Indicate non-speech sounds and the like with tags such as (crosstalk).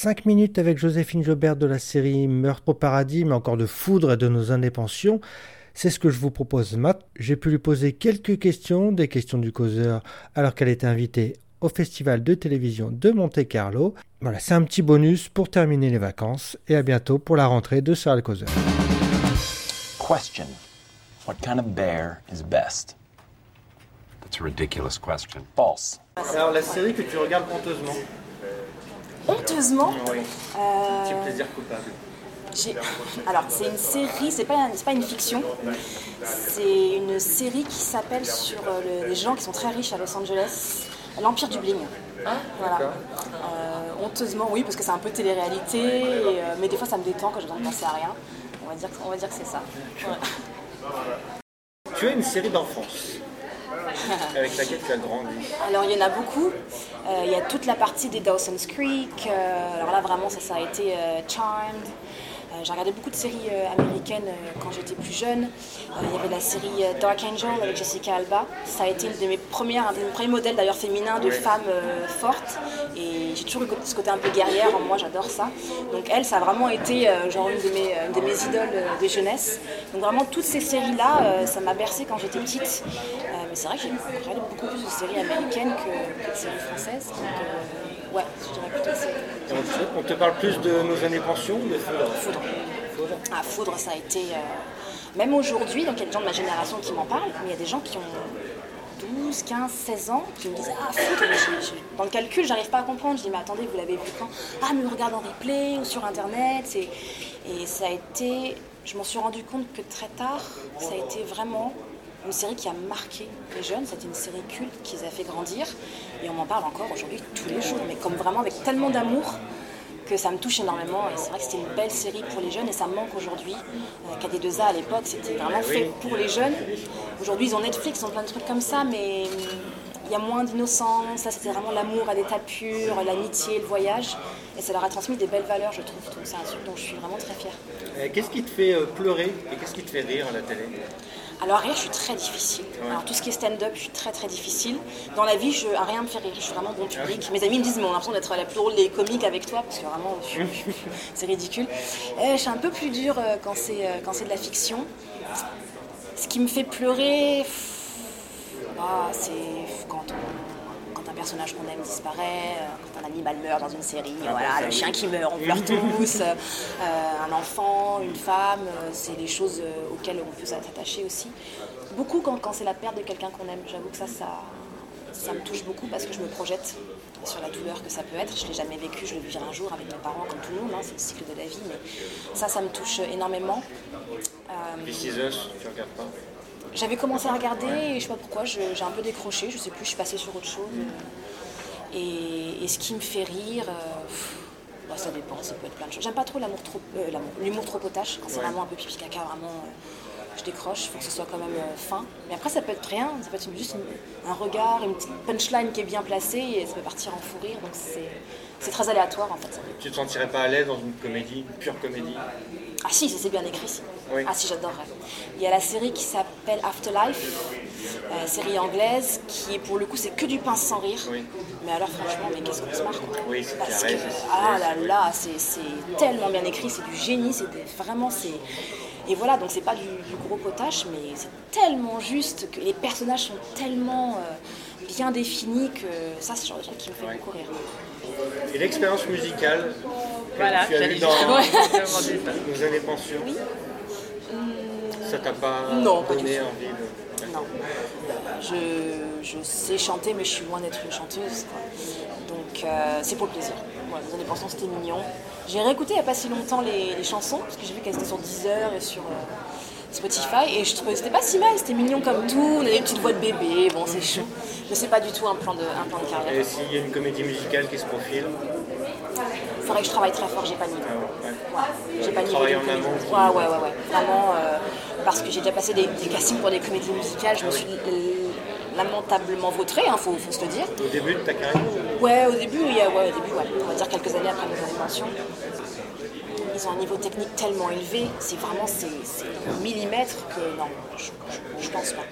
5 minutes avec Joséphine Jobert de la série Meurtre au paradis, mais encore de foudre et de nos indépensions. C'est ce que je vous propose, Matt. J'ai pu lui poser quelques questions, des questions du causeur, alors qu'elle était invitée au Festival de télévision de Monte Carlo. Voilà, c'est un petit bonus pour terminer les vacances et à bientôt pour la rentrée de Sarah le causeur. Question. What kind of bear is best? That's a ridiculous question. False. Alors la série que tu regardes honteusement Honteusement Oui, euh, petit plaisir coupable. j'ai- Alors, c'est une série, c'est pas, pas une fiction. C'est une série qui s'appelle sur euh, le- les gens qui sont très riches à Los Angeles, l'Empire du Bling. voilà. Euh, honteusement, oui, parce que c'est un peu télé-réalité, et, euh, mais des fois ça me détend quand j'ai besoin de penser à rien. On va dire, que- on va dire que c'est ça. Ouais. Tu as une série d'enfance (laughs) avec laquelle tu as grandi. Alors il y en a beaucoup. Euh, il y a toute la partie des Dawson's Creek. euh, alors là vraiment ça, ça a été euh, Charmed. Euh, J'ai regardé beaucoup de séries euh, américaines euh, quand j'étais plus jeune. Il y avait la série Dark Angel avec Jessica Alba. Ça a été une de mes premières, un de mes premiers modèles d'ailleurs féminins de femmes fortes. Et j'ai toujours eu ce côté un peu guerrière en moi, j'adore ça. Donc elle, ça a vraiment été genre une de mes, une de mes idoles de jeunesse. Donc vraiment toutes ces séries-là, ça m'a bercé quand j'étais petite. Mais c'est vrai que j'ai regardé beaucoup plus de séries américaines que, que de séries françaises. Donc ouais, je dirais plutôt c'est... Et on, te, parle plus de nos années pension ou de Foudre? Foudre. Foudre. Ah, Foudre, ça a été. euh, Même aujourd'hui, donc il y a des gens de ma génération qui m'en parlent, mais il y a des gens qui ont 12, 15, 16 ans qui me disent Ah, Foudre, mais dans le calcul, j'arrive pas à comprendre. Je dis Mais attendez, vous l'avez vu quand? Ah, mais on regarde en replay ou sur internet. c'est- Et ça a été. Je m'en suis rendu compte que très tard, ça a été vraiment une série qui a marqué les jeunes. C'était une série culte qui les a fait grandir. Et on m'en parle encore aujourd'hui tous les jours, mais comme vraiment avec tellement d'amour que ça me touche énormément et c'est vrai que c'était une belle série pour les jeunes et ça me manque aujourd'hui. Euh, KD2A à l'époque c'était vraiment fait pour les jeunes. Aujourd'hui ils ont Netflix, ils ont plein de trucs comme ça mais hum, il y a moins d'innocence, ça c'était vraiment l'amour à l'état pur, l'amitié, le voyage et ça leur a transmis des belles valeurs je trouve. Donc c'est un truc dont je suis vraiment très fière. Euh, Qu'est-ce qui te fait euh, pleurer et qu'est-ce qui te fait rire à la télé? Alors rire, je suis très difficile. Alors tout ce qui est stand-up, je suis très très difficile. Dans la vie, je, à rien me fait rire. Je suis vraiment bon public. Mes amis me disent, mais on a l'impression d'être la plus drôle des comiques avec toi, parce que vraiment, c'est ridicule. Euh, je suis un peu plus dure euh, quand c'est euh, quand c'est de la fiction. Ce qui me fait pleurer, ah, c'est quand on- personnage qu'on aime disparaît, euh, quand un animal meurt dans une série, voilà, le chien qui meurt, on pleure tous, euh, euh, un enfant, une femme, c'est des choses auxquelles on peut s'attacher aussi. Beaucoup quand, quand c'est la perte de quelqu'un qu'on aime, j'avoue que ça, ça, ça me touche beaucoup parce que je me projette sur la douleur que ça peut être. Je ne l'ai jamais vécu, je le vivrai un jour avec mes parents comme tout le monde, hein, c'est le cycle de la vie, mais ça, ça me touche énormément. Euh, This Is Us, tu regardes pas j'avais commencé à regarder et je sais pas pourquoi, j'ai un peu décroché, je sais plus, je suis passée sur autre chose. Et, et ce qui me fait rire, euh, pff, bah, ça dépend, ça peut être plein de choses. J'aime pas trop l'amour trop, euh, l'amour- l'humour trop potache, quand c'est vraiment un peu pipi caca, vraiment. euh, je décroche, il faut que ce soit quand même euh, fin. Mais après, ça peut être rien, ça peut être juste une- un regard, une petite punchline qui est bien placée et ça peut partir en fou rire. Donc c'est, très aléatoire en fait. Tu te sentirais pas à l'aise dans une comédie, une pure comédie? Ah si, c'est bien écrit. Si. Oui. Ah si, j'adorerais. Il y a la série qui s'appelle Afterlife, euh, série anglaise, qui est pour le coup c'est que du pince sans rire. Oui. Mais alors franchement, mais qu'est-ce qu'on se marre. Oui, c'est Parce carré, que, ah là là, c'est c'est tellement bien écrit, c'est du génie, c'est vraiment c'est. Et voilà, donc c'est pas du, du gros potache, mais c'est tellement juste que les personnages sont tellement euh, bien définis que ça c'est le genre de truc qui me fait beaucoup rire. Et l'expérience musicale que Voilà, tu as j'allais dans justement te demander ça. nos années pension, ça t'a pas Non, donné envie de... Non. Je, je sais chanter, mais je suis loin d'être une chanteuse. quoi. Donc euh, c'est pour le plaisir. Voilà, les années pension, c'était mignon. J'ai réécouté il n'y a pas si longtemps les, les chansons, parce que j'ai vu qu'elles étaient sur Deezer et sur euh, Spotify, et je trouvais que c'était pas si mal, c'était mignon comme tout. On a des petites voix de bébé, bon, c'est chou. Mais c'est pas du tout un plan de, un plan de Et carrière. s'il y a une comédie musicale qui se profile, Il faudrait que je travaille très fort, j'ai pas de niveau. ouais. Ouais, j'ai pas de niveau. Travailler en amont. Ouais, ouais, ouais, ouais. Vraiment, euh, parce que j'ai déjà passé des, des castings pour des comédies musicales, je me suis lamentablement vautrée, hein, faut, faut se le dire. au début de ta carrière, Ouais, au début, il y a- ouais, au début, ouais. On va dire quelques années après mes animations. Ils ont un niveau technique tellement élevé, c'est vraiment c'est, c'est au millimètre que non, je, je, je pense pas.